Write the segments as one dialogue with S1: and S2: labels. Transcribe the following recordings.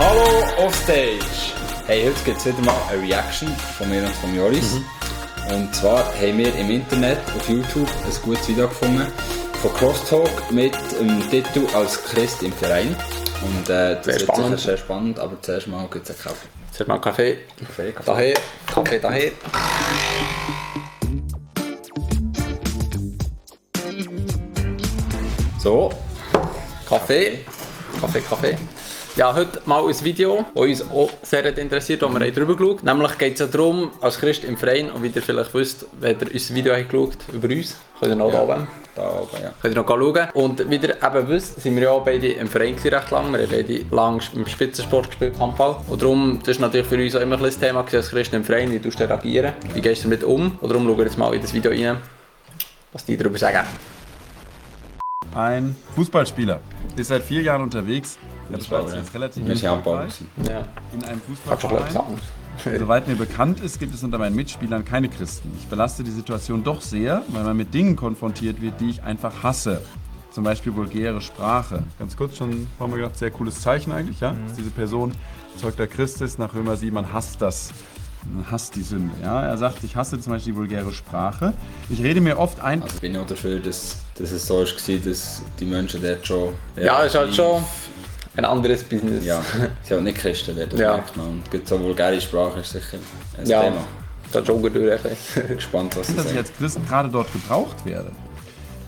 S1: Hallo Offstage! Hey, heute gibt es wieder mal eine Reaction von mir und von Joris. Und zwar haben wir im Internet auf YouTube ein gutes Video gefunden von Crosstalk mit dem Titel als Christ im Verein. Und äh, das
S2: Sehr
S1: wird
S2: spannend.
S1: sicher sehr spannend, aber zuerst mal gibt es einen Kaffee.
S2: Zuerst mal Kaffee.
S1: Kaffee, Kaffee.
S2: Daher. Kaffee daher. So. Kaffee. Kaffee, Kaffee. Ja, heute mal ein Video, das uns auch sehr interessiert, wo wir drüber geschaut Nämlich geht es ja darum, als Christ im Verein, und wie ihr vielleicht wisst, wenn ihr unser Video habt geschaut über uns, könnt ihr noch da oben.
S1: Da oben, ja.
S2: Könnt ihr noch schauen. Und wie ihr eben wisst, sind wir ja auch beide im Verein recht lang. Wir haben beide lang im Spitzensport gespielt, Handball. Und darum, das ist natürlich für uns auch immer ein das Thema als Christen im Verein. Wie du reagieren? Wie gehst du damit um? Und darum schauen wir jetzt mal in das Video rein, was die darüber sagen.
S3: Ein Fußballspieler ist seit vier Jahren unterwegs.
S1: Fußball, ja.
S3: jetzt relativ erfolgreich
S2: Ja,
S3: in einem Fußballverein.
S2: gesagt.
S3: Soweit mir bekannt ist, gibt es unter meinen Mitspielern keine Christen. Ich belaste die Situation doch sehr, weil man mit Dingen konfrontiert wird, die ich einfach hasse. Zum Beispiel vulgäre Sprache. Ganz kurz schon, haben wir gedacht, sehr cooles Zeichen eigentlich, ja? Dass diese Person zeugter Christ ist, nach Römer 7, man hasst das. Man hasst die Sünde, ja? Er sagt, ich hasse zum Beispiel die vulgäre Sprache. Ich rede mir oft ein,
S1: Also ich bin auch dafür, dass, dass es so war, dass die Menschen dort schon...
S2: Ja, das ist halt schon ein anderes Business.
S1: Ja, sie halt nicht Christen dort, das
S2: Ja.
S1: merkt man. Und gibt so vulgäre Sprache ist sicher ein
S2: ja
S1: Thema.
S2: das ist schon gut durch.
S1: Gespannt, was sie
S3: dass ich als Christ gerade dort gebraucht werde.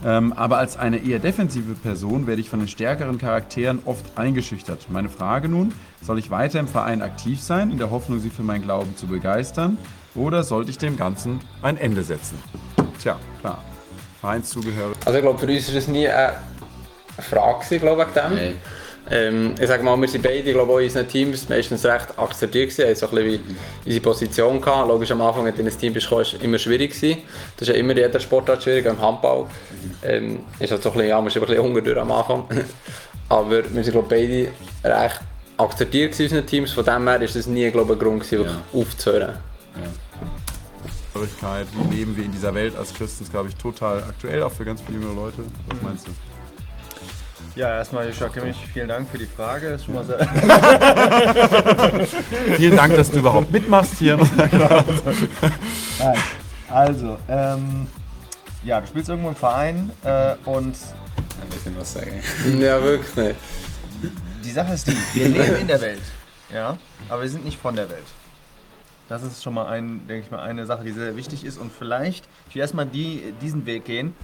S3: Ähm, aber als eine eher defensive Person werde ich von den stärkeren Charakteren oft eingeschüchtert. Meine Frage nun, soll ich weiter im Verein aktiv sein, in der Hoffnung, sie für meinen Glauben zu begeistern? Oder sollte ich dem Ganzen ein Ende setzen? Tja, klar. Vereinszugehörig.
S2: Also ich glaube, für uns war es nie eine Frage, glaube ich, wegen dem.
S1: Nein.
S2: Ähm, ich sage mal, wir sind beide, glaube ich, in unseren Teams meistens recht akzeptiert gewesen, haben so ein bisschen wie unsere Position gehabt. Logisch, am Anfang, wenn du in ein Team bist, war es immer schwierig gewesen. Das ist ja immer jeder Sportart schwierig, auch im Handball. Ähm, ist halt so ein bisschen, ja, man ist ein bisschen Hunger durch am Anfang. Aber wir sind, glaube ich, beide recht akzeptiert gewesen in unseren Teams. Von dem her ist das nie, glaube ich, ein Grund gewesen, wirklich aufzuhören.
S3: Wie leben wir in dieser Welt als Christen? ist, glaube ich, total aktuell, auch für ganz viele junge Leute. Was meinst du?
S4: Ja, erstmal, Joshua Kimmich, vielen Dank für die Frage. Das ist schon mal sehr
S3: Vielen Dank, dass du überhaupt mitmachst hier.
S4: Nein. Also, ähm, ja, du spielst irgendwo im Verein äh, und
S1: Ein bisschen was sagen.
S2: Ja, wirklich
S4: die Sache ist die, wir leben in der Welt, ja, aber wir sind nicht von der Welt. Das ist schon mal ein, denke ich mal, eine Sache, die sehr wichtig ist und vielleicht, ich will erstmal die, diesen Weg gehen.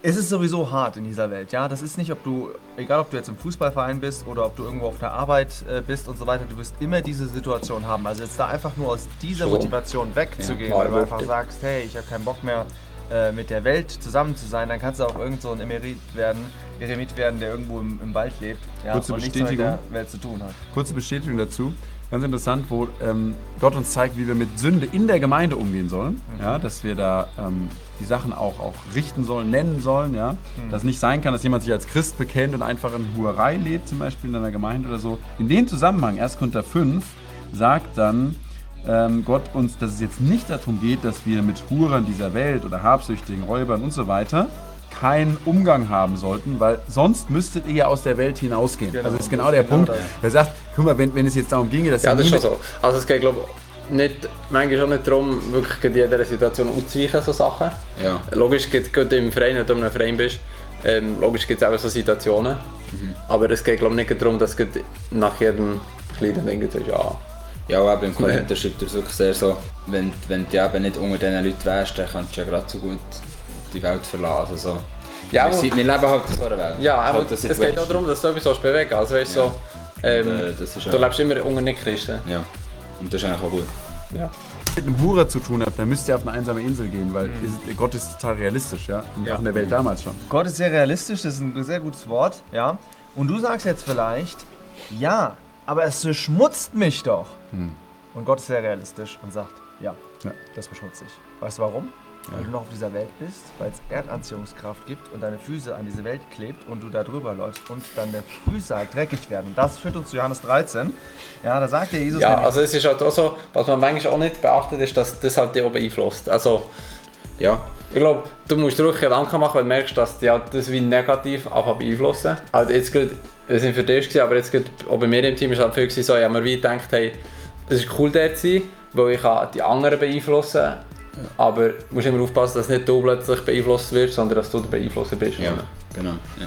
S4: Es ist sowieso hart in dieser Welt, ja. Das ist nicht, ob du, egal ob du jetzt im Fußballverein bist oder ob du irgendwo auf der Arbeit äh, bist und so weiter, du wirst immer diese Situation haben. Also jetzt da einfach nur aus dieser
S2: So.
S4: Motivation wegzugehen,
S2: Ja,
S4: weil du einfach sagst, hey, ich habe keinen Bock mehr äh, mit der Welt zusammen zu sein, dann kannst du auch irgend so ein Emerit werden, Eremit werden, der irgendwo im, im Wald lebt ja,
S3: Kurze
S4: und nichts mit der. Welt zu tun hat.
S3: Kurze Bestätigung dazu. Ganz interessant, wo ähm, Gott uns zeigt, wie wir mit Sünde in der Gemeinde umgehen sollen. Ja, dass wir da ähm, die Sachen auch, auch richten sollen, nennen sollen. Ja? Dass nicht sein kann, dass jemand sich als Christ bekennt und einfach in Huerei lebt, zum Beispiel in einer Gemeinde oder so. In dem Zusammenhang, 1. Korinther 5, sagt dann ähm, Gott uns, dass es jetzt nicht darum geht, dass wir mit Hurern dieser Welt oder Habsüchtigen, Räubern und so weiter keinen Umgang haben sollten, weil sonst müsstet ihr ja aus der Welt hinausgehen.
S4: Genau,
S3: also das ist genau der
S4: genau
S3: Punkt.
S4: das.
S3: Er sagt, guck mal, wenn, wenn es jetzt darum ginge, dass
S2: Ja, das ist schon so. Also es geht, glaube ich, nicht, manchmal auch nicht darum, wirklich in jeder Situation auszuweichen, so Sachen.
S1: Ja.
S2: Logisch gibt es im Verein, wenn du in einem Verein bist, ähm, logisch gibt es auch so Situationen. Aber es geht, glaube ich, nicht darum, dass du nach jedem kleinen Ding sagst, ja,
S1: Ja, aber im Korinther schreibt er es wirklich sehr so, wenn, wenn du eben nicht unter diesen Leuten wärst, dann könntest du ja gerade so gut die Welt verlassen. Also,
S2: Ja,
S1: wir,
S2: aber-
S1: sind, wir leben halt in so einer Welt.
S2: Ja, aber
S1: Halt
S2: es geht auch darum, dass du etwas willst bewegen Also weißt du, so, ähm,
S1: Und, äh, das ist
S2: du
S1: ja-
S2: lebst immer unter Nicht-Christen.
S1: Ja, und das ist eigentlich auch gut.
S2: Ja.
S3: mit einem Hurer zu tun habt, dann müsst ihr auf eine einsame Insel gehen, weil ist, Gott ist total realistisch, ja. Und auch in der Welt damals schon.
S4: Gott ist sehr realistisch, das ist ein sehr gutes Wort, ja. Und du sagst jetzt vielleicht, ja, aber es beschmutzt mich doch. Und Gott ist sehr realistisch und sagt, ja,
S3: Ja.
S4: das beschmutzt dich. Weißt du warum? Weil du noch auf dieser Welt bist, weil es Erdanziehungskraft gibt und deine Füße an diese Welt klebt und du da drüber läufst und dann deine Füße halt dreckig werden. Das führt uns zu Johannes 13. Ja, da sagt der Jesus
S2: Ja, also es ist halt auch so, was man manchmal auch nicht beachtet, ist, dass das halt die auch beeinflusst. Also,
S1: Ja,
S2: Ich glaube, du musst dir wirklich Gedanken machen, wenn du merkst, dass dich halt das wie negativ auch beeinflussen. Also jetzt gerade, wir sind für dich, aber jetzt gerade, auch bei mir im Team ist halt viel so, habe mir wie gedacht, hey, es ist cool dort zu sein, weil ich die anderen beeinflussen kann. Aber du musst immer aufpassen, dass nicht du plötzlich beeinflusst wirst, sondern dass du der Beeinflusser bist.
S1: Ja, genau. Ja.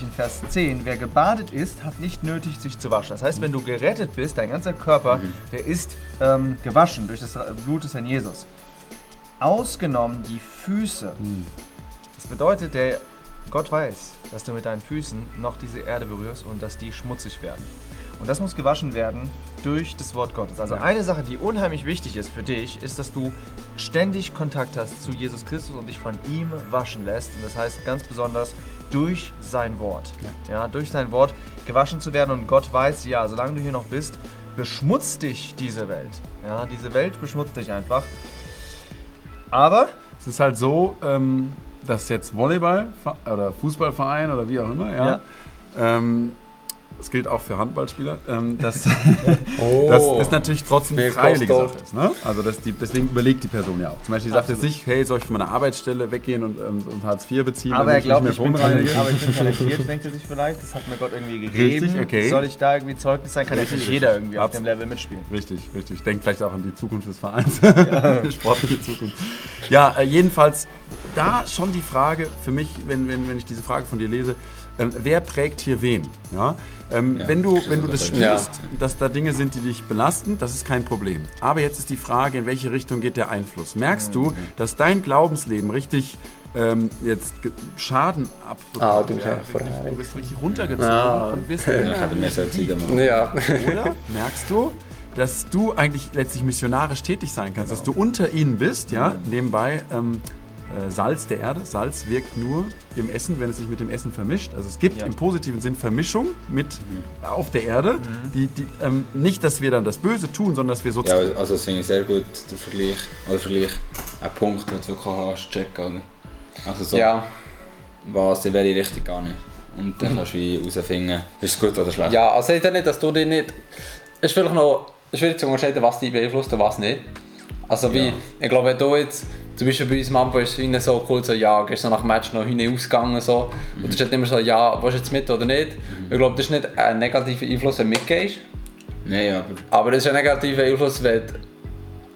S4: In Vers 10, wer gebadet ist, hat nicht nötig, sich zu waschen. Das heißt, wenn du gerettet bist, dein ganzer Körper, der ist ähm, gewaschen durch das Blut des Herrn Jesus. Ausgenommen die Füße. Das bedeutet, der Gott weiß, dass du mit deinen Füßen noch diese Erde berührst und dass die schmutzig werden. Und das muss gewaschen werden durch das Wort Gottes. Also eine Sache, die unheimlich wichtig ist für dich, ist, dass du ständig Kontakt hast zu Jesus Christus und dich von ihm waschen lässt. Und das heißt ganz besonders durch sein Wort. Ja, durch sein Wort gewaschen zu werden. Und Gott weiß, ja, solange du hier noch bist, beschmutzt dich diese Welt. Ja, diese Welt beschmutzt dich einfach. Aber
S3: Es ist halt so, ähm, dass jetzt Volleyball oder Fußballverein oder wie auch immer, ja.
S4: Ja.
S3: Ähm, das gilt auch für Handballspieler, ähm, dass
S2: Oh.
S3: das ist natürlich trotzdem freiwillige. Sache ist. Ne? Also das die, deswegen überlegt die Person ja auch. Zum Beispiel sagt jetzt nicht, hey, soll ich von meiner Arbeitsstelle weggehen und, ähm, und Hartz IV beziehen,
S4: Aber er glaubt, ich
S3: mehr
S4: bin, aber ich bin talentiert, denkt er sich vielleicht. Das hat mir Gott irgendwie gegeben.
S3: Richtig, okay.
S4: Soll ich da irgendwie Zeugnis sein? Kann natürlich jeder irgendwie auf dem Level mitspielen.
S3: Richtig, richtig. Denkt vielleicht auch an die Zukunft des Vereins. Sportliche Zukunft. Ja, äh, jedenfalls da schon die Frage für mich, wenn, wenn, wenn ich diese Frage von dir lese, ähm, wer prägt hier wen? Ja? Ähm,
S1: Ja,
S3: wenn du,
S1: das
S3: wenn du das
S1: aber-
S2: Ja.
S3: spürst, dass da Dinge sind, die dich belasten, das ist kein Problem. Aber jetzt ist die Frage, in welche Richtung geht der Einfluss? Merkst du, dass dein Glaubensleben richtig ähm, jetzt Schaden ab
S2: Ah, du bist
S3: ja, du bist richtig runtergezogen
S2: Ja.
S3: und wirst
S1: Ja.
S2: Ja.
S3: oder merkst du, dass du eigentlich letztlich missionarisch tätig sein kannst, dass du unter ihnen bist, ja, nebenbei ähm, äh, Salz der Erde. Salz wirkt nur im Essen, wenn es sich mit dem Essen vermischt. Also es gibt
S4: Ja.
S3: im positiven Sinn Vermischung mit auf der Erde. Die, die, ähm, nicht, dass wir dann das Böse tun, sondern dass wir
S1: Ja,
S3: sozusagen
S1: also das finde ich sehr gut, der Vergleich. Oder Vergleich, ein Punkt, den du wirklich hast, checken. Oder? Also so,
S2: ja.
S1: was in welche Richtung gar nicht. Und dann kannst du wie herausfinden, ist es gut oder schlecht.
S2: Ja, also ich nicht, dass du dich nicht. Es ist vielleicht noch schwierig zu unterscheiden, was dich beeinflusst und was nicht. Also wie,
S1: Ja.
S2: ich glaube, wenn du jetzt, zum Beispiel bei uns Mambo ist es so cool, so, ja, gehst du nach dem Match noch hin ausgegangen, so. Und du steht immer so, ja, willst du jetzt mit oder nicht? Ich glaube, das ist nicht ein negativer Einfluss, wenn du mitgehst.
S1: Nein, aber
S2: Aber das ist ein negativer Einfluss, wenn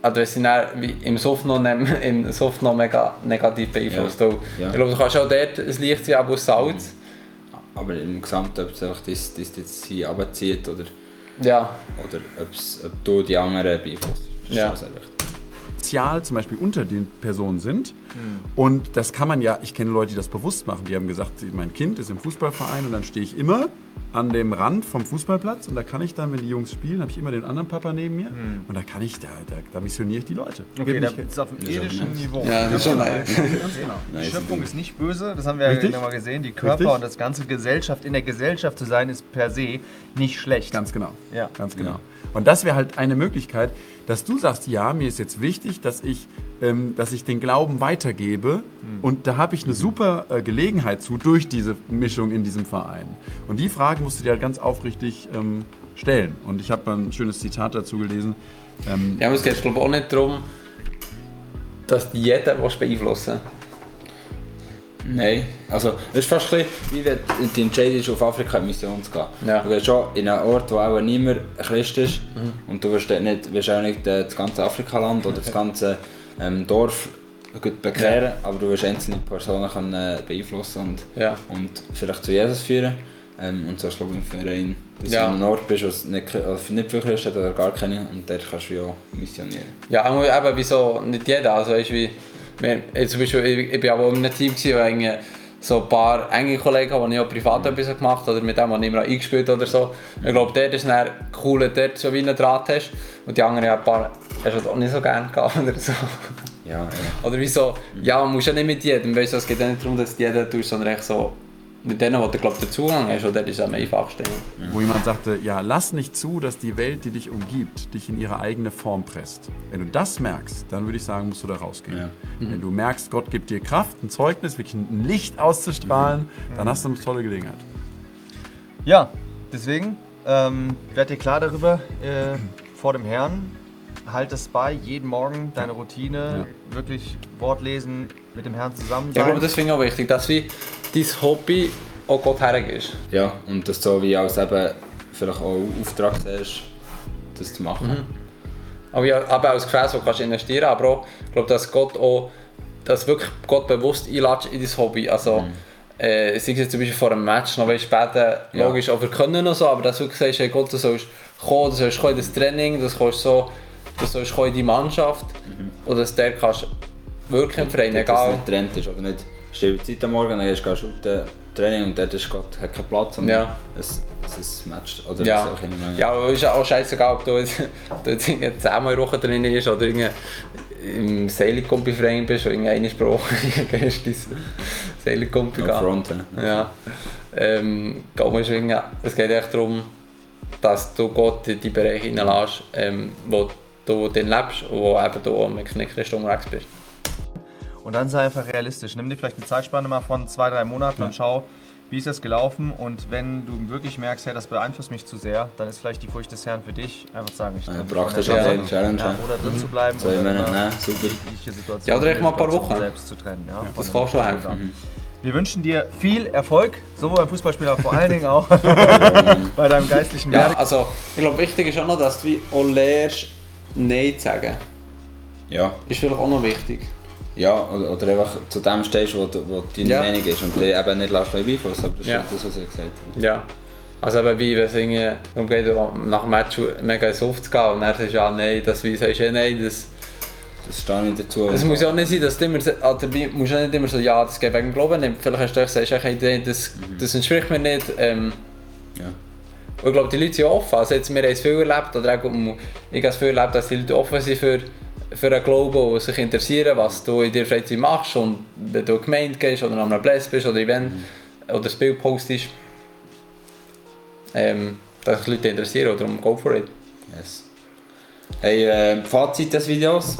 S2: also dann wie im Soft noch, im Soft noch mega negativ beeinflusst.
S1: Ja. Ja.
S2: Ich glaube, du kannst auch dort ein Licht sein, aber aus Salz.
S1: Aber im Gesamten, ob es einfach das, das jetzt hier runterzieht oder,
S2: Ja.
S1: oder ob's, ob du die anderen beeinflusst. Das ist
S2: Ja.
S1: sehr wichtig.
S3: Sozial zum Beispiel unter den Personen sind. Und das kann man ja, ich kenne Leute, die das bewusst machen. Die haben gesagt, mein Kind ist im Fußballverein und dann stehe ich immer an dem Rand vom Fußballplatz und da kann ich dann, wenn die Jungs spielen, habe ich immer den anderen Papa neben mir und da kann ich, da, da, da missioniere ich die Leute.
S4: Okay,
S3: nicht-
S4: ist auf dem
S1: nice.
S4: Niveau.
S2: Ja, das ist schon nice.
S4: Genau. Die
S1: Nice.
S4: Schöpfung ist nicht böse, das haben wir
S3: Richtig.
S4: ja nochmal gesehen. Die Körper
S3: Richtig.
S4: und das ganze Gesellschaft, in der Gesellschaft zu sein, ist per se nicht schlecht.
S3: Ganz genau.
S4: Ja.
S3: Ganz genau. Und das wäre halt eine Möglichkeit, dass du sagst, ja, mir ist jetzt wichtig, dass ich, ähm, dass ich den Glauben weitergebe. Und da habe ich eine super äh, Gelegenheit zu durch diese Mischung in diesem Verein. Und die Frage musst du dir halt ganz aufrichtig ähm, stellen. Und ich habe ein schönes Zitat dazu gelesen. Ähm,
S2: Ja, aber es geht glaube ich auch nicht darum, dass die jeder was beeinflussen
S1: Nein, also es ist fast ein bisschen, wie wenn die Entscheidung ist, auf Afrika in Mission zu gehen.
S2: Ja.
S1: Du gehst schon in einen Ort, wo auch niemand Christ ist und du wirst nicht, wirst auch nicht äh, das ganze Afrikaland oder das ganze ähm, Dorf gut bekehren, aber du wirst einzelne Personen können, äh, beeinflussen und,
S2: Ja.
S1: und vielleicht zu Jesus führen. Ähm, und so ist glaube ich im Verein, dass
S2: Ja.
S1: du an einem Ort bist, wo es nicht, also nicht viele Christen oder gar keine und dort kannst du ja missionieren.
S2: Ja, aber eben, wieso nicht jeder? Also, du, wie, wir, ich, zum Beispiel, ich, ich bin aber auch in einem Team, gewesen, so ein paar enge Kollegen haben, die ich auch privat etwas gemacht habe oder mit habe ich immer eingespielt oder so. Ich glaube, dort ist es cool, dass du dort so wie einen Draht hast und die anderen ja, ein paar hast du auch nicht so gerne gehabt oder so.
S1: Ja, ja.
S2: Oder wieso, ja, man muss ja nicht mit jedem, weißt du, es geht ja nicht darum, dass du jeden tust, sondern echt so mit denen, wo du glaub, den Zugang hast, und dort ist am einfachsten.
S3: wo jemand sagte, ja, lass nicht zu, dass die Welt, die dich umgibt, dich in ihre eigene Form presst. Wenn du das merkst, dann würde ich sagen, musst du da rausgehen.
S1: Ja.
S3: Wenn du merkst, Gott gibt dir Kraft, ein Zeugnis, wirklich ein Licht auszustrahlen, dann hast du eine tolle Gelegenheit.
S4: Ja, deswegen ähm, werd dir klar darüber äh, vor dem Herrn, halt es bei, jeden Morgen deine Routine, wirklich Wort lesen, mit dem Herrn zusammen
S2: Ja, ich glaube,
S4: sein.
S2: das finde ich auch wichtig, dass wie dein Hobby auch Gott hergibst.
S1: Ja, und das so wie als eben vielleicht auch Auftrag siehst, das zu machen.
S2: Aber ja, aber als Gefäß, wo du kannst investieren aber auch, ich glaube, dass Gott auch, dass wirklich Gott bewusst einlädt in dein Hobby. Also, äh, sei es jetzt zum Beispiel vor einem Match, noch weißt, später,
S1: Ja.
S2: logisch, auch wir können noch so, aber dass du wirklich sagst, hey Gott, du sollst kommen, du sollst kommen in das Training, du sollst so, du sollst kommen in die Mannschaft, oder dass der kannst wirken im Verein,
S1: Dass das
S2: egal.
S1: nicht Trend ist, oder nicht stille Zeit am Morgen, dann gehst du shooten, Training und dort ist Gott, hat keinen Platz und
S2: Ja.
S1: es, es ist ein Match. Oder
S2: Ja,
S1: auch immer.
S2: ja aber ist auch scheißegal, ob du jetzt, du jetzt in der Woche drin bist oder im Sailing-Kompi-Verein bist oder einmal pro Woche gehst ins Sailing-Kompi
S1: No front, ja.
S2: Ja. Ähm, es geht echt darum, dass du Gott in die Bereiche hineinlässt, ähm, wo du dann lebst und wo eben du mit nicht Christ unterwegs bist.
S4: Und dann sei einfach realistisch. Nimm dir vielleicht eine Zeitspanne mal von zwei, drei Monaten und schau, wie ist das gelaufen. Und wenn du wirklich merkst, hey, das beeinflusst mich zu sehr, dann ist vielleicht die Furcht des Herrn für dich, einfach zu sagen, ich mich
S1: praktisch eine Challenge.
S4: ja, oder drin zu bleiben
S1: So, ich
S4: oder
S1: nein, super.
S4: Situation
S2: Ja, oder echt mal ein paar Wochen.
S4: selbst zu trennen. Ja,
S2: Das
S4: Von
S2: kann schon helfen.
S4: Wir wünschen dir viel Erfolg, sowohl beim Fußballspiel, aber vor allen Dingen auch bei deinem geistlichen
S2: Ja, also ich glaube, wichtig ist auch noch, dass du wie auch lernst, Nein zu sagen.
S1: Ja,
S2: Ist vielleicht auch noch wichtig.
S1: ja oder, oder einfach zu dem stehst, wo, wo deine
S2: Ja.
S1: Meinung ist und eben nicht lässt dich beeinflussen. Aber das
S2: Ja.
S1: ist das, was ich gesagt habe.
S2: Ja. Also eben wie, wenn es irgendwie darum geht, nach dem Match mega ins Off zu gehen und dann sagst du ja nein, das wie sagst du ja nein, das,
S1: Das stehe ich dazu.
S2: das muss ja auch nicht sein, dass du immer, so- oder wie, musst ja nicht immer so, ja, das geht wegen dem Glauben nicht. Vielleicht hast du gesagt, hey, nee, das, das entspricht mir nicht. Ähm,
S1: Ja.
S2: Und ich glaube, die Leute sind offen. Also jetzt, wir haben es viel erlebt, oder auch, ich habe es viel erlebt, dass die Leute offen sind für, für einen Glauben und sich interessieren, was du in der Freizeit machst und wenn du in die Gemeinde gehst oder an einem Platz bist oder Event oder das Bild postest. Ähm, dass sich Leute interessieren oder um go for it.
S1: Yes. Hey, äh, Fazit des Videos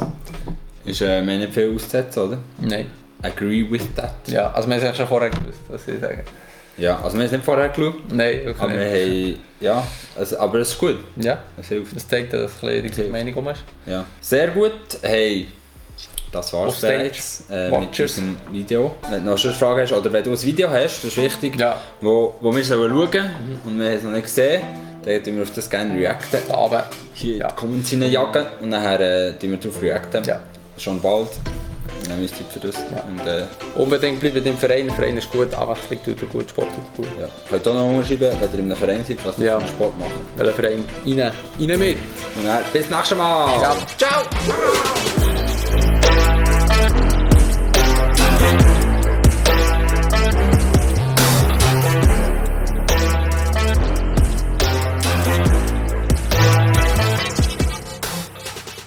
S1: ist, äh, wir haben nicht viel auszusetzen, oder?
S2: Nein.
S1: Agree with that.
S2: Ja, also wir haben es schon vorher gewusst, was ich sagen.
S1: Ja, also wir haben es nicht vorher geschaut,
S2: Nein, wirklich
S1: aber
S2: nicht.
S1: haben, ja, also, aber es ist gut.
S2: Ja,
S1: Es hilft.
S2: das zeigt, dass du ein bisschen die Meinung um hast.
S1: Ja. Sehr gut. Hey, das war's bereits äh, mit unserem Video. Wenn du noch eine Frage hast oder wenn du ein Video hast, das ist wichtig,
S2: Ja.
S1: wo, wo wir sollen schauen und wir haben es noch nicht gesehen, dann tun wir auf das gerne reacten.
S2: Aber
S1: Hier
S2: Ja.
S1: kommen sie jagen und nachher äh, tun wir darauf reacten.
S2: Ja.
S1: Schon bald. Dann haben wir Zeit für das. Und, äh,
S2: unbedingt bleiben im Verein. Der Verein ist gut, Abwechslung tut gut, Sport tut gut.
S1: ja. Könnt auch noch unterschreiben, wenn ihr in einem Verein seid, was ihr
S2: Ja.
S1: Sport macht.
S2: Der Verein rein, rein mit.
S1: Und dann, bis nächstes Mal!
S2: Ja, ciao!